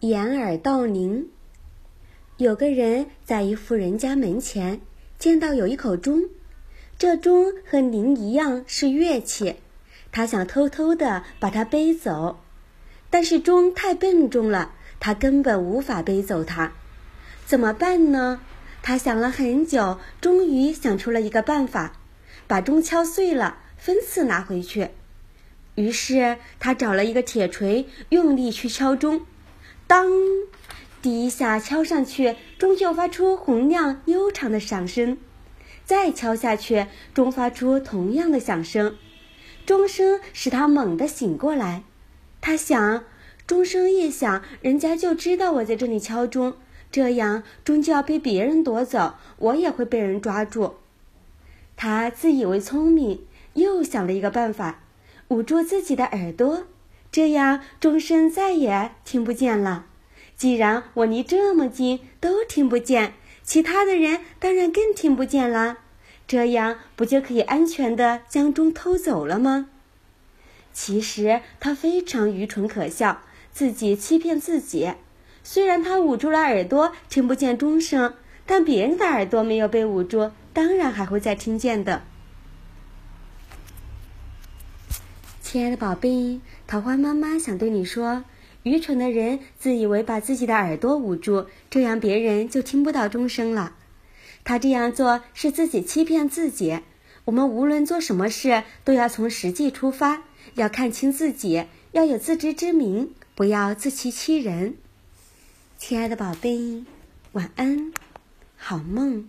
掩耳盗铃。有个人在一户人家门前见到有一口钟，这钟和铃一样是乐器，他想偷偷的把它背走，但是钟太笨重了，他根本无法背走它。怎么办呢？他想了很久，终于想出了一个办法，把钟敲碎了，分次拿回去。于是他找了一个铁锤，用力去敲钟，当，第一下敲上去，钟就发出洪亮悠长的响声；再敲下去，钟发出同样的响声。钟声使他猛地醒过来。他想，钟声一响，人家就知道我在这里敲钟，这样钟就要被别人夺走，我也会被人抓住。他自以为聪明，又想了一个办法。捂住自己的耳朵，这样钟声再也听不见了。既然我离这么近都听不见，其他的人当然更听不见啦。这样不就可以安全的将钟偷走了吗？其实他非常愚蠢可笑，自己欺骗自己。虽然他捂住了耳朵，听不见钟声，但别人的耳朵没有被捂住，当然还会再听见的。亲爱的宝贝，桃花妈妈想对你说：愚蠢的人自以为把自己的耳朵捂住，这样别人就听不到钟声了。他这样做是自己欺骗自己。我们无论做什么事，都要从实际出发，要看清自己，要有自知之明，不要自欺欺人。亲爱的宝贝，晚安，好梦。